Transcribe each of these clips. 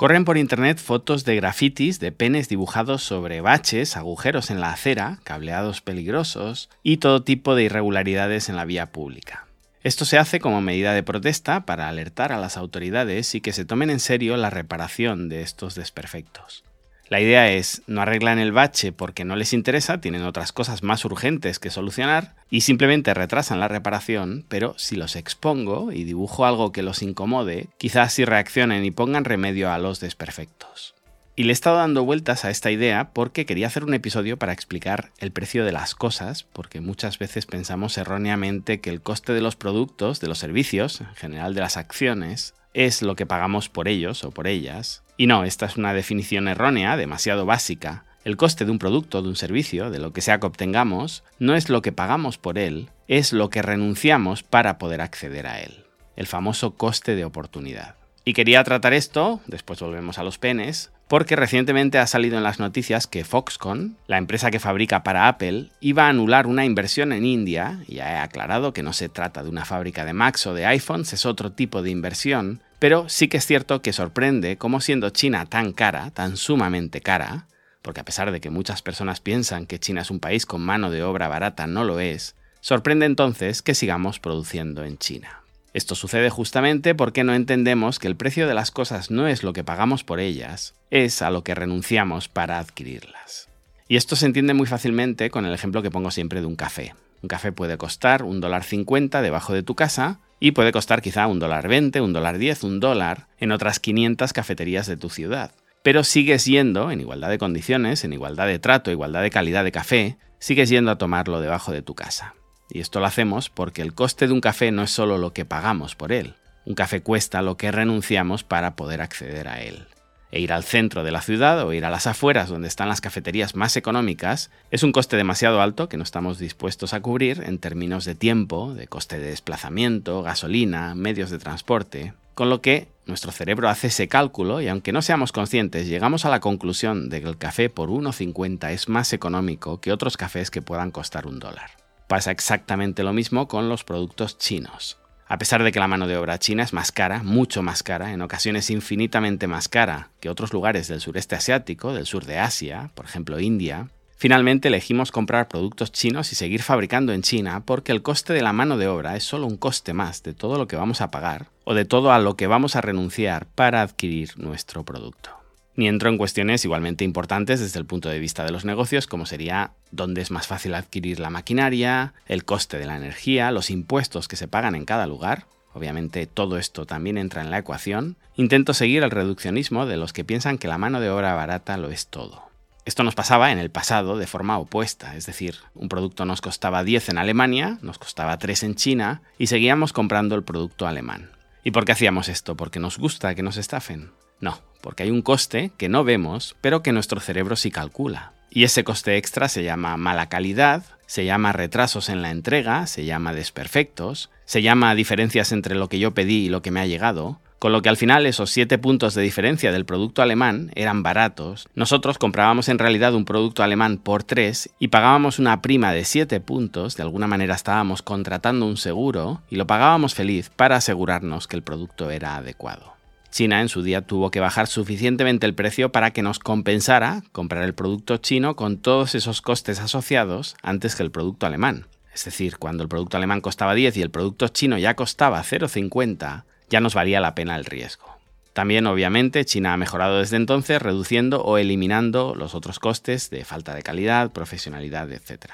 Corren por internet fotos de grafitis de penes dibujados sobre baches, agujeros en la acera, cableados peligrosos y todo tipo de irregularidades en la vía pública. Esto se hace como medida de protesta para alertar a las autoridades y que se tomen en serio la reparación de estos desperfectos. La idea es, no arreglan el bache porque no les interesa, tienen otras cosas más urgentes que solucionar y simplemente retrasan la reparación, pero si los expongo y dibujo algo que los incomode, quizás sí reaccionen y pongan remedio a los desperfectos. Y le he estado dando vueltas a esta idea porque quería hacer un episodio para explicar el precio de las cosas, porque muchas veces pensamos erróneamente que el coste de los productos, de los servicios, en general de las acciones, es lo que pagamos por ellos o por ellas. Y no, esta es una definición errónea, demasiado básica. El coste de un producto, de un servicio, de lo que sea que obtengamos, no es lo que pagamos por él, es lo que renunciamos para poder acceder a él. El famoso coste de oportunidad. Y quería tratar esto, después volvemos a los penes, porque recientemente ha salido en las noticias que Foxconn, la empresa que fabrica para Apple, iba a anular una inversión en India, ya he aclarado que no se trata de una fábrica de Macs o de iPhones, es otro tipo de inversión, pero sí que es cierto que sorprende cómo siendo China tan cara, tan sumamente cara, porque a pesar de que muchas personas piensan que China es un país con mano de obra barata, no lo es, sorprende entonces que sigamos produciendo en China. Esto sucede justamente porque no entendemos que el precio de las cosas no es lo que pagamos por ellas, es a lo que renunciamos para adquirirlas. Y esto se entiende muy fácilmente con el ejemplo que pongo siempre de un café. Un café puede costar un dólar cincuenta debajo de tu casa y puede costar quizá un dólar veinte, un dólar diez, un dólar en otras 500 cafeterías de tu ciudad. Pero sigues yendo, en igualdad de condiciones, en igualdad de trato, igualdad de calidad de café, sigues yendo a tomarlo debajo de tu casa. Y esto lo hacemos porque el coste de un café no es solo lo que pagamos por él. Un café cuesta lo que renunciamos para poder acceder a él. E ir al centro de la ciudad o ir a las afueras donde están las cafeterías más económicas es un coste demasiado alto que no estamos dispuestos a cubrir en términos de tiempo, de coste de desplazamiento, gasolina, medios de transporte, con lo que nuestro cerebro hace ese cálculo y aunque no seamos conscientes llegamos a la conclusión de que el café por 1,50 es más económico que otros cafés que puedan costar un dólar. Pasa exactamente lo mismo con los productos chinos. A pesar de que la mano de obra china es más cara, mucho más cara, en ocasiones infinitamente más cara que otros lugares del sureste asiático, del sur de Asia, por ejemplo India, finalmente elegimos comprar productos chinos y seguir fabricando en China porque el coste de la mano de obra es solo un coste más de todo lo que vamos a pagar o de todo a lo que vamos a renunciar para adquirir nuestro producto ni entro en cuestiones igualmente importantes desde el punto de vista de los negocios, como sería dónde es más fácil adquirir la maquinaria, el coste de la energía, los impuestos que se pagan en cada lugar. Obviamente todo esto también entra en la ecuación. Intento seguir el reduccionismo de los que piensan que la mano de obra barata lo es todo. Esto nos pasaba en el pasado de forma opuesta, es decir, un producto nos costaba 10 en Alemania, nos costaba 3 en China y seguíamos comprando el producto alemán. ¿Y por qué hacíamos esto? ¿Porque nos gusta que nos estafen? No, porque hay un coste que no vemos, pero que nuestro cerebro sí calcula. Y ese coste extra se llama mala calidad, se llama retrasos en la entrega, se llama desperfectos, se llama diferencias entre lo que yo pedí y lo que me ha llegado, con lo que al final esos 7 puntos de diferencia del producto alemán eran baratos. Nosotros comprábamos en realidad un producto alemán por 3 y pagábamos una prima de 7 puntos, de alguna manera estábamos contratando un seguro y lo pagábamos feliz para asegurarnos que el producto era adecuado. China en su día tuvo que bajar suficientemente el precio para que nos compensara comprar el producto chino con todos esos costes asociados antes que el producto alemán. Es decir, cuando el producto alemán costaba 10 y el producto chino ya costaba 0,50, ya nos valía la pena el riesgo. También, obviamente, China ha mejorado desde entonces reduciendo o eliminando los otros costes de falta de calidad, profesionalidad, etc.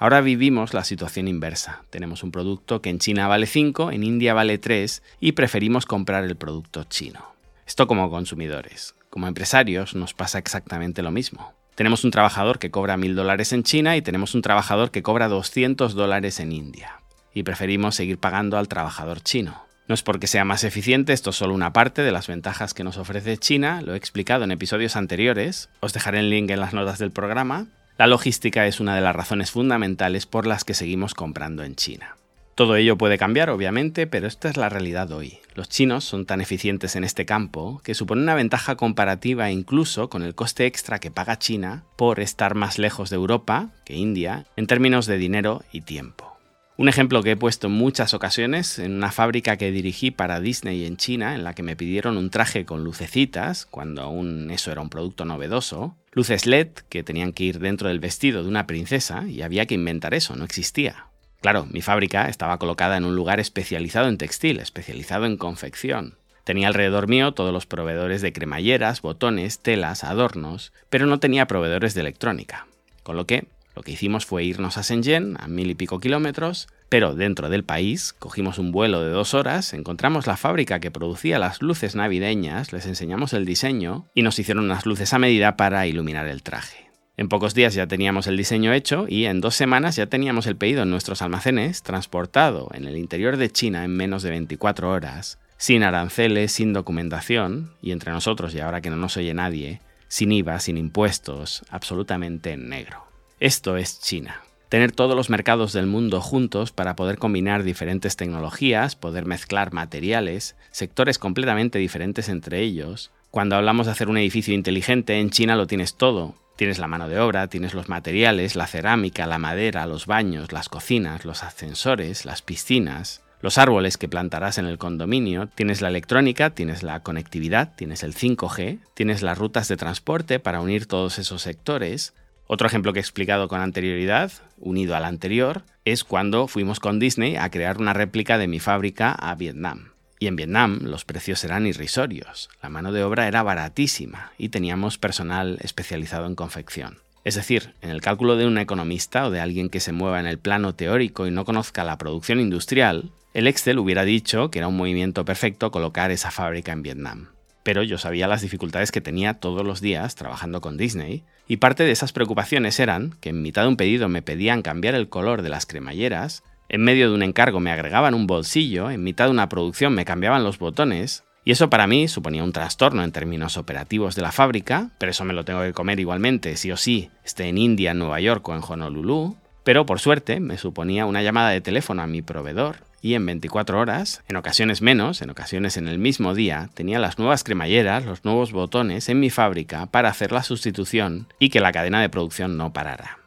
Ahora vivimos la situación inversa. Tenemos un producto que en China vale 5, en India vale 3 y preferimos comprar el producto chino. Esto como consumidores. Como empresarios nos pasa exactamente lo mismo. Tenemos un trabajador que cobra 1.000 dólares en China y tenemos un trabajador que cobra 200 dólares en India. Y preferimos seguir pagando al trabajador chino. No es porque sea más eficiente, esto es solo una parte de las ventajas que nos ofrece China, lo he explicado en episodios anteriores, os dejaré el link en las notas del programa, la logística es una de las razones fundamentales por las que seguimos comprando en China. Todo ello puede cambiar, obviamente, pero esta es la realidad hoy. Los chinos son tan eficientes en este campo que supone una ventaja comparativa incluso con el coste extra que paga China por estar más lejos de Europa que India en términos de dinero y tiempo. Un ejemplo que he puesto en muchas ocasiones en una fábrica que dirigí para Disney en China, en la que me pidieron un traje con lucecitas, cuando aún eso era un producto novedoso, luces LED que tenían que ir dentro del vestido de una princesa y había que inventar eso, no existía. Claro, mi fábrica estaba colocada en un lugar especializado en textil, especializado en confección. Tenía alrededor mío todos los proveedores de cremalleras, botones, telas, adornos, pero no tenía proveedores de electrónica. Con lo que lo que hicimos fue irnos a Shenzhen, a mil y pico kilómetros, pero dentro del país cogimos un vuelo de dos horas, encontramos la fábrica que producía las luces navideñas, les enseñamos el diseño y nos hicieron unas luces a medida para iluminar el traje. En pocos días ya teníamos el diseño hecho y en dos semanas ya teníamos el pedido en nuestros almacenes, transportado en el interior de China en menos de 24 horas, sin aranceles, sin documentación, y entre nosotros, y ahora que no nos oye nadie, sin IVA, sin impuestos, absolutamente en negro. Esto es China. Tener todos los mercados del mundo juntos para poder combinar diferentes tecnologías, poder mezclar materiales, sectores completamente diferentes entre ellos. Cuando hablamos de hacer un edificio inteligente, en China lo tienes todo. Tienes la mano de obra, tienes los materiales, la cerámica, la madera, los baños, las cocinas, los ascensores, las piscinas, los árboles que plantarás en el condominio, tienes la electrónica, tienes la conectividad, tienes el 5G, tienes las rutas de transporte para unir todos esos sectores, otro ejemplo que he explicado con anterioridad, unido al anterior, es cuando fuimos con Disney a crear una réplica de mi fábrica a Vietnam. Y en Vietnam los precios eran irrisorios, la mano de obra era baratísima y teníamos personal especializado en confección. Es decir, en el cálculo de un economista o de alguien que se mueva en el plano teórico y no conozca la producción industrial, el Excel hubiera dicho que era un movimiento perfecto colocar esa fábrica en Vietnam pero yo sabía las dificultades que tenía todos los días trabajando con Disney, y parte de esas preocupaciones eran que en mitad de un pedido me pedían cambiar el color de las cremalleras, en medio de un encargo me agregaban un bolsillo, en mitad de una producción me cambiaban los botones, y eso para mí suponía un trastorno en términos operativos de la fábrica, pero eso me lo tengo que comer igualmente, sí o sí, esté en India, en Nueva York o en Honolulu, pero por suerte me suponía una llamada de teléfono a mi proveedor y en 24 horas, en ocasiones menos, en ocasiones en el mismo día, tenía las nuevas cremalleras, los nuevos botones en mi fábrica para hacer la sustitución y que la cadena de producción no parara.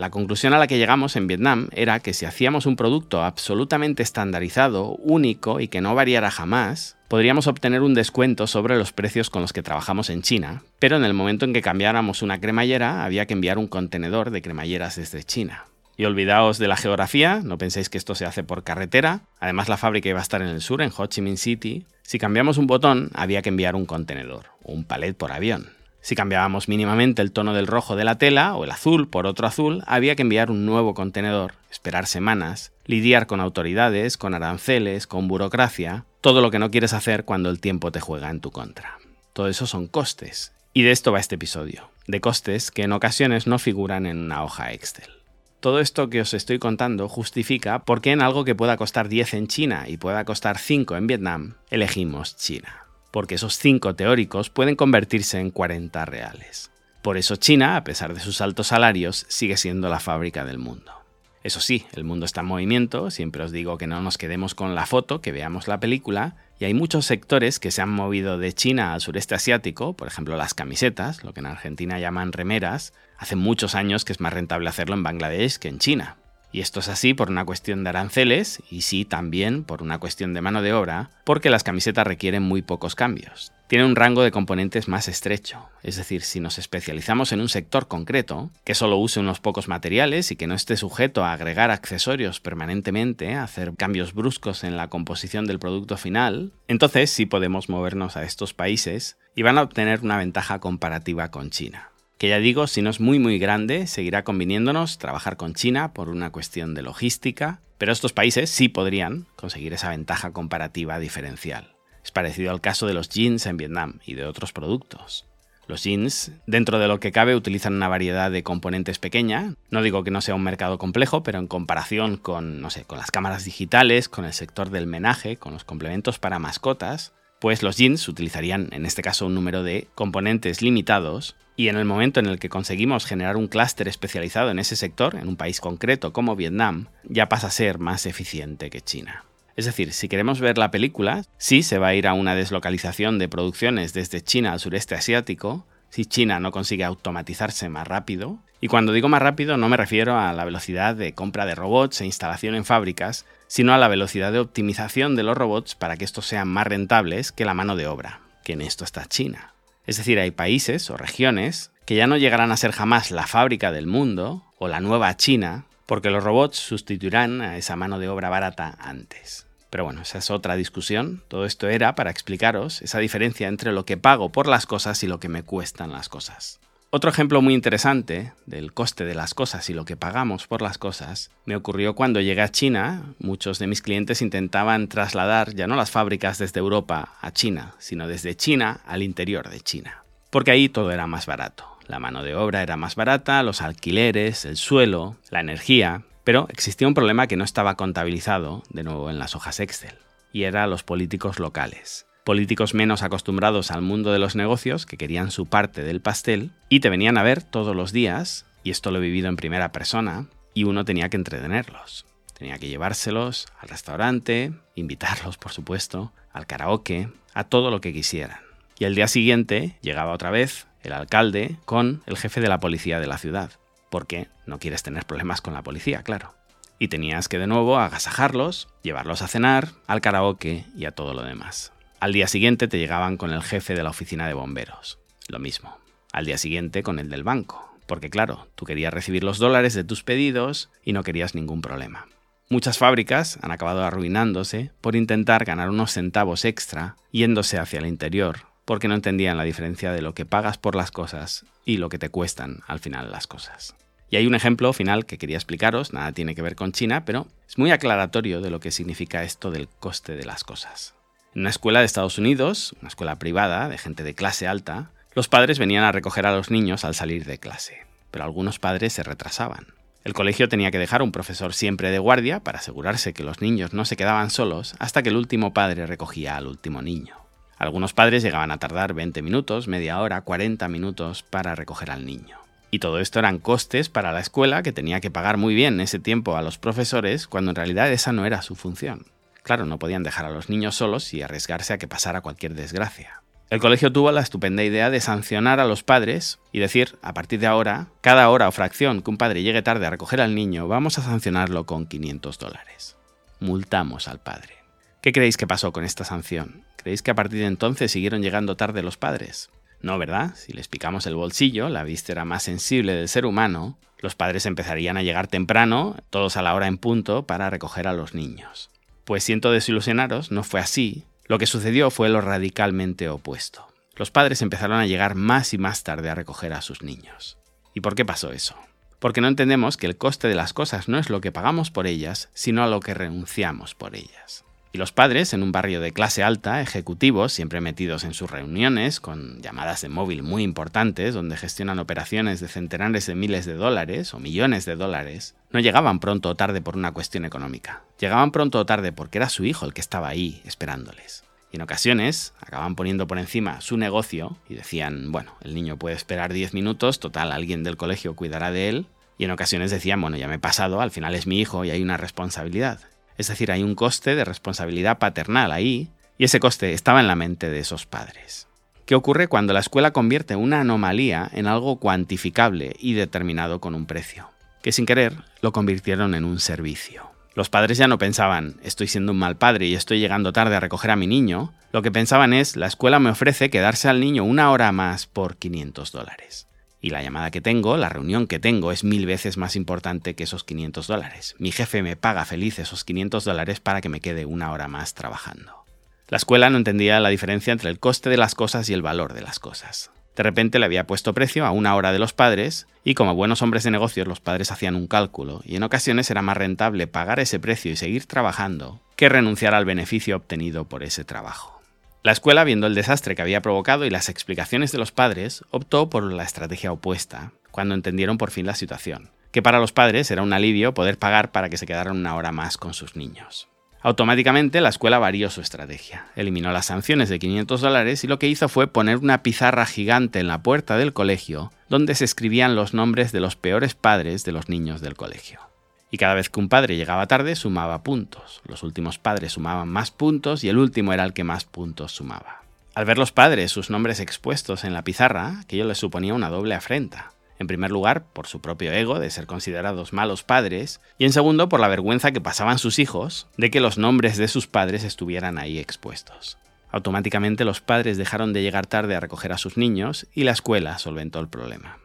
La conclusión a la que llegamos en Vietnam era que si hacíamos un producto absolutamente estandarizado, único y que no variara jamás, podríamos obtener un descuento sobre los precios con los que trabajamos en China, pero en el momento en que cambiáramos una cremallera había que enviar un contenedor de cremalleras desde China. Y olvidaos de la geografía, no penséis que esto se hace por carretera. Además, la fábrica iba a estar en el sur, en Ho Chi Minh City. Si cambiamos un botón, había que enviar un contenedor o un palet por avión. Si cambiábamos mínimamente el tono del rojo de la tela o el azul por otro azul, había que enviar un nuevo contenedor, esperar semanas, lidiar con autoridades, con aranceles, con burocracia, todo lo que no quieres hacer cuando el tiempo te juega en tu contra. Todo eso son costes. Y de esto va este episodio, de costes que en ocasiones no figuran en una hoja Excel. Todo esto que os estoy contando justifica por qué en algo que pueda costar 10 en China y pueda costar 5 en Vietnam, elegimos China. Porque esos 5 teóricos pueden convertirse en 40 reales. Por eso China, a pesar de sus altos salarios, sigue siendo la fábrica del mundo. Eso sí, el mundo está en movimiento, siempre os digo que no nos quedemos con la foto, que veamos la película, y hay muchos sectores que se han movido de China al sureste asiático, por ejemplo las camisetas, lo que en Argentina llaman remeras, hace muchos años que es más rentable hacerlo en Bangladesh que en China. Y esto es así por una cuestión de aranceles y sí también por una cuestión de mano de obra, porque las camisetas requieren muy pocos cambios. Tiene un rango de componentes más estrecho, es decir, si nos especializamos en un sector concreto, que solo use unos pocos materiales y que no esté sujeto a agregar accesorios permanentemente, a hacer cambios bruscos en la composición del producto final, entonces sí podemos movernos a estos países y van a obtener una ventaja comparativa con China que ya digo, si no es muy muy grande, seguirá conviniéndonos trabajar con China por una cuestión de logística, pero estos países sí podrían conseguir esa ventaja comparativa diferencial. Es parecido al caso de los jeans en Vietnam y de otros productos. Los jeans, dentro de lo que cabe, utilizan una variedad de componentes pequeña. No digo que no sea un mercado complejo, pero en comparación con, no sé, con las cámaras digitales, con el sector del menaje, con los complementos para mascotas, pues los jeans utilizarían en este caso un número de componentes limitados y en el momento en el que conseguimos generar un clúster especializado en ese sector, en un país concreto como Vietnam, ya pasa a ser más eficiente que China. Es decir, si queremos ver la película, sí se va a ir a una deslocalización de producciones desde China al sureste asiático, si China no consigue automatizarse más rápido. Y cuando digo más rápido no me refiero a la velocidad de compra de robots e instalación en fábricas, sino a la velocidad de optimización de los robots para que estos sean más rentables que la mano de obra, que en esto está China. Es decir, hay países o regiones que ya no llegarán a ser jamás la fábrica del mundo o la nueva China, porque los robots sustituirán a esa mano de obra barata antes. Pero bueno, esa es otra discusión. Todo esto era para explicaros esa diferencia entre lo que pago por las cosas y lo que me cuestan las cosas. Otro ejemplo muy interesante del coste de las cosas y lo que pagamos por las cosas me ocurrió cuando llegué a China. Muchos de mis clientes intentaban trasladar ya no las fábricas desde Europa a China, sino desde China al interior de China. Porque ahí todo era más barato. La mano de obra era más barata, los alquileres, el suelo, la energía, pero existía un problema que no estaba contabilizado, de nuevo en las hojas Excel, y era los políticos locales. Políticos menos acostumbrados al mundo de los negocios, que querían su parte del pastel, y te venían a ver todos los días, y esto lo he vivido en primera persona, y uno tenía que entretenerlos. Tenía que llevárselos al restaurante, invitarlos, por supuesto, al karaoke, a todo lo que quisieran. Y el día siguiente llegaba otra vez el alcalde con el jefe de la policía de la ciudad, porque no quieres tener problemas con la policía, claro. Y tenías que de nuevo agasajarlos, llevarlos a cenar, al karaoke y a todo lo demás. Al día siguiente te llegaban con el jefe de la oficina de bomberos. Lo mismo. Al día siguiente con el del banco. Porque claro, tú querías recibir los dólares de tus pedidos y no querías ningún problema. Muchas fábricas han acabado arruinándose por intentar ganar unos centavos extra yéndose hacia el interior porque no entendían la diferencia de lo que pagas por las cosas y lo que te cuestan al final las cosas. Y hay un ejemplo final que quería explicaros, nada tiene que ver con China, pero es muy aclaratorio de lo que significa esto del coste de las cosas. En una escuela de Estados Unidos, una escuela privada de gente de clase alta, los padres venían a recoger a los niños al salir de clase, pero algunos padres se retrasaban. El colegio tenía que dejar un profesor siempre de guardia para asegurarse que los niños no se quedaban solos hasta que el último padre recogía al último niño. Algunos padres llegaban a tardar 20 minutos, media hora, 40 minutos para recoger al niño. Y todo esto eran costes para la escuela que tenía que pagar muy bien ese tiempo a los profesores cuando en realidad esa no era su función. Claro, no podían dejar a los niños solos y arriesgarse a que pasara cualquier desgracia. El colegio tuvo la estupenda idea de sancionar a los padres y decir, a partir de ahora, cada hora o fracción que un padre llegue tarde a recoger al niño, vamos a sancionarlo con 500 dólares. Multamos al padre. ¿Qué creéis que pasó con esta sanción? ¿Creéis que a partir de entonces siguieron llegando tarde los padres? No, ¿verdad? Si les picamos el bolsillo, la víscera más sensible del ser humano, los padres empezarían a llegar temprano, todos a la hora en punto, para recoger a los niños. Pues siento desilusionaros, no fue así. Lo que sucedió fue lo radicalmente opuesto. Los padres empezaron a llegar más y más tarde a recoger a sus niños. ¿Y por qué pasó eso? Porque no entendemos que el coste de las cosas no es lo que pagamos por ellas, sino a lo que renunciamos por ellas. Y los padres, en un barrio de clase alta, ejecutivos, siempre metidos en sus reuniones, con llamadas de móvil muy importantes, donde gestionan operaciones de centenares de miles de dólares o millones de dólares, no llegaban pronto o tarde por una cuestión económica. Llegaban pronto o tarde porque era su hijo el que estaba ahí esperándoles. Y en ocasiones acababan poniendo por encima su negocio y decían, bueno, el niño puede esperar 10 minutos, total, alguien del colegio cuidará de él. Y en ocasiones decían, bueno, ya me he pasado, al final es mi hijo y hay una responsabilidad. Es decir, hay un coste de responsabilidad paternal ahí, y ese coste estaba en la mente de esos padres. ¿Qué ocurre cuando la escuela convierte una anomalía en algo cuantificable y determinado con un precio? Que sin querer lo convirtieron en un servicio. Los padres ya no pensaban, estoy siendo un mal padre y estoy llegando tarde a recoger a mi niño. Lo que pensaban es, la escuela me ofrece quedarse al niño una hora más por 500 dólares. Y la llamada que tengo, la reunión que tengo, es mil veces más importante que esos 500 dólares. Mi jefe me paga feliz esos 500 dólares para que me quede una hora más trabajando. La escuela no entendía la diferencia entre el coste de las cosas y el valor de las cosas. De repente le había puesto precio a una hora de los padres y como buenos hombres de negocios los padres hacían un cálculo y en ocasiones era más rentable pagar ese precio y seguir trabajando que renunciar al beneficio obtenido por ese trabajo. La escuela, viendo el desastre que había provocado y las explicaciones de los padres, optó por la estrategia opuesta, cuando entendieron por fin la situación, que para los padres era un alivio poder pagar para que se quedaran una hora más con sus niños. Automáticamente la escuela varió su estrategia, eliminó las sanciones de 500 dólares y lo que hizo fue poner una pizarra gigante en la puerta del colegio donde se escribían los nombres de los peores padres de los niños del colegio. Y cada vez que un padre llegaba tarde sumaba puntos. Los últimos padres sumaban más puntos y el último era el que más puntos sumaba. Al ver los padres sus nombres expuestos en la pizarra, aquello les suponía una doble afrenta. En primer lugar, por su propio ego de ser considerados malos padres, y en segundo, por la vergüenza que pasaban sus hijos de que los nombres de sus padres estuvieran ahí expuestos. Automáticamente los padres dejaron de llegar tarde a recoger a sus niños y la escuela solventó el problema.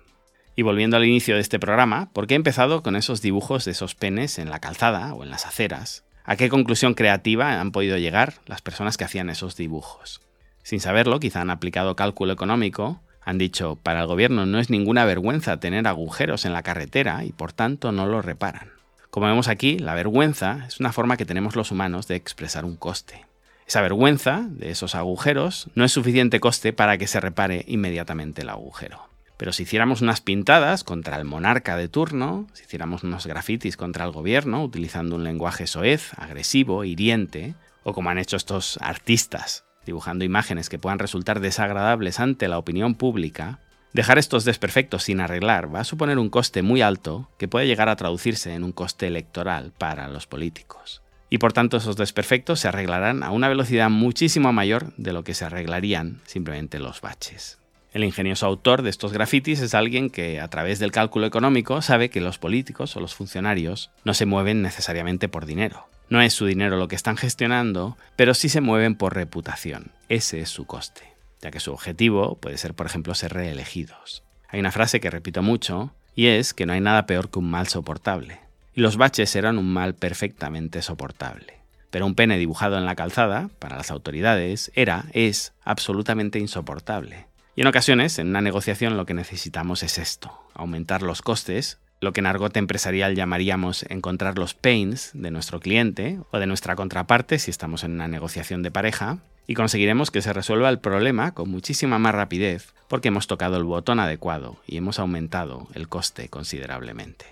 Y volviendo al inicio de este programa, ¿por qué he empezado con esos dibujos de esos penes en la calzada o en las aceras? ¿A qué conclusión creativa han podido llegar las personas que hacían esos dibujos? Sin saberlo, quizá han aplicado cálculo económico han dicho, para el gobierno no es ninguna vergüenza tener agujeros en la carretera y por tanto no lo reparan. Como vemos aquí, la vergüenza es una forma que tenemos los humanos de expresar un coste. Esa vergüenza de esos agujeros no es suficiente coste para que se repare inmediatamente el agujero. Pero si hiciéramos unas pintadas contra el monarca de turno, si hiciéramos unos grafitis contra el gobierno utilizando un lenguaje soez, agresivo, hiriente, o como han hecho estos artistas dibujando imágenes que puedan resultar desagradables ante la opinión pública, dejar estos desperfectos sin arreglar va a suponer un coste muy alto que puede llegar a traducirse en un coste electoral para los políticos. Y por tanto esos desperfectos se arreglarán a una velocidad muchísimo mayor de lo que se arreglarían simplemente los baches. El ingenioso autor de estos grafitis es alguien que, a través del cálculo económico, sabe que los políticos o los funcionarios no se mueven necesariamente por dinero. No es su dinero lo que están gestionando, pero sí se mueven por reputación. Ese es su coste, ya que su objetivo puede ser, por ejemplo, ser reelegidos. Hay una frase que repito mucho, y es que no hay nada peor que un mal soportable. Y los baches eran un mal perfectamente soportable. Pero un pene dibujado en la calzada, para las autoridades, era, es, absolutamente insoportable. Y en ocasiones, en una negociación, lo que necesitamos es esto, aumentar los costes lo que en argot empresarial llamaríamos encontrar los pains de nuestro cliente o de nuestra contraparte si estamos en una negociación de pareja, y conseguiremos que se resuelva el problema con muchísima más rapidez porque hemos tocado el botón adecuado y hemos aumentado el coste considerablemente.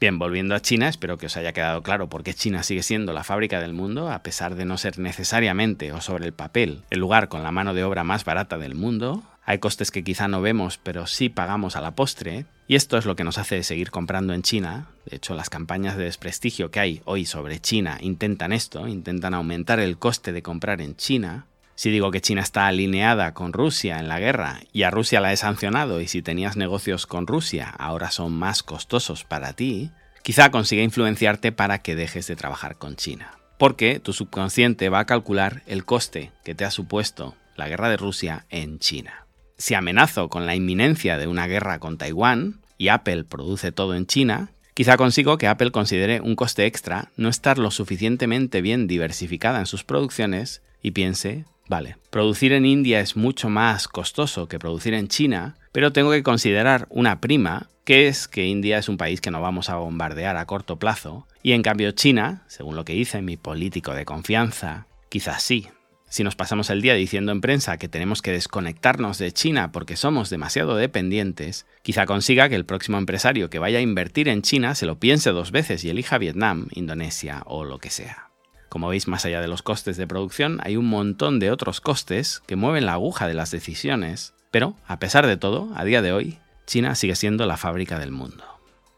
Bien, volviendo a China, espero que os haya quedado claro por qué China sigue siendo la fábrica del mundo, a pesar de no ser necesariamente o sobre el papel el lugar con la mano de obra más barata del mundo, hay costes que quizá no vemos, pero sí pagamos a la postre, y esto es lo que nos hace seguir comprando en China. De hecho, las campañas de desprestigio que hay hoy sobre China intentan esto, intentan aumentar el coste de comprar en China. Si digo que China está alineada con Rusia en la guerra y a Rusia la he sancionado y si tenías negocios con Rusia ahora son más costosos para ti, quizá consiga influenciarte para que dejes de trabajar con China. Porque tu subconsciente va a calcular el coste que te ha supuesto la guerra de Rusia en China si amenazo con la inminencia de una guerra con Taiwán y Apple produce todo en China, quizá consigo que Apple considere un coste extra no estar lo suficientemente bien diversificada en sus producciones y piense, vale, producir en India es mucho más costoso que producir en China, pero tengo que considerar una prima, que es que India es un país que no vamos a bombardear a corto plazo, y en cambio China, según lo que dice mi político de confianza, quizás sí. Si nos pasamos el día diciendo en prensa que tenemos que desconectarnos de China porque somos demasiado dependientes, quizá consiga que el próximo empresario que vaya a invertir en China se lo piense dos veces y elija Vietnam, Indonesia o lo que sea. Como veis, más allá de los costes de producción, hay un montón de otros costes que mueven la aguja de las decisiones, pero, a pesar de todo, a día de hoy, China sigue siendo la fábrica del mundo.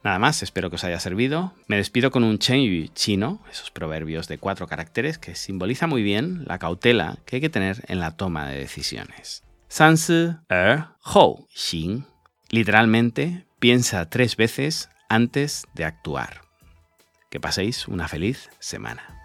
Nada más, espero que os haya servido. Me despido con un Yu chino, esos proverbios de cuatro caracteres que simboliza muy bien la cautela que hay que tener en la toma de decisiones. Sansi er hou xin. Literalmente, piensa tres veces antes de actuar. Que paséis una feliz semana.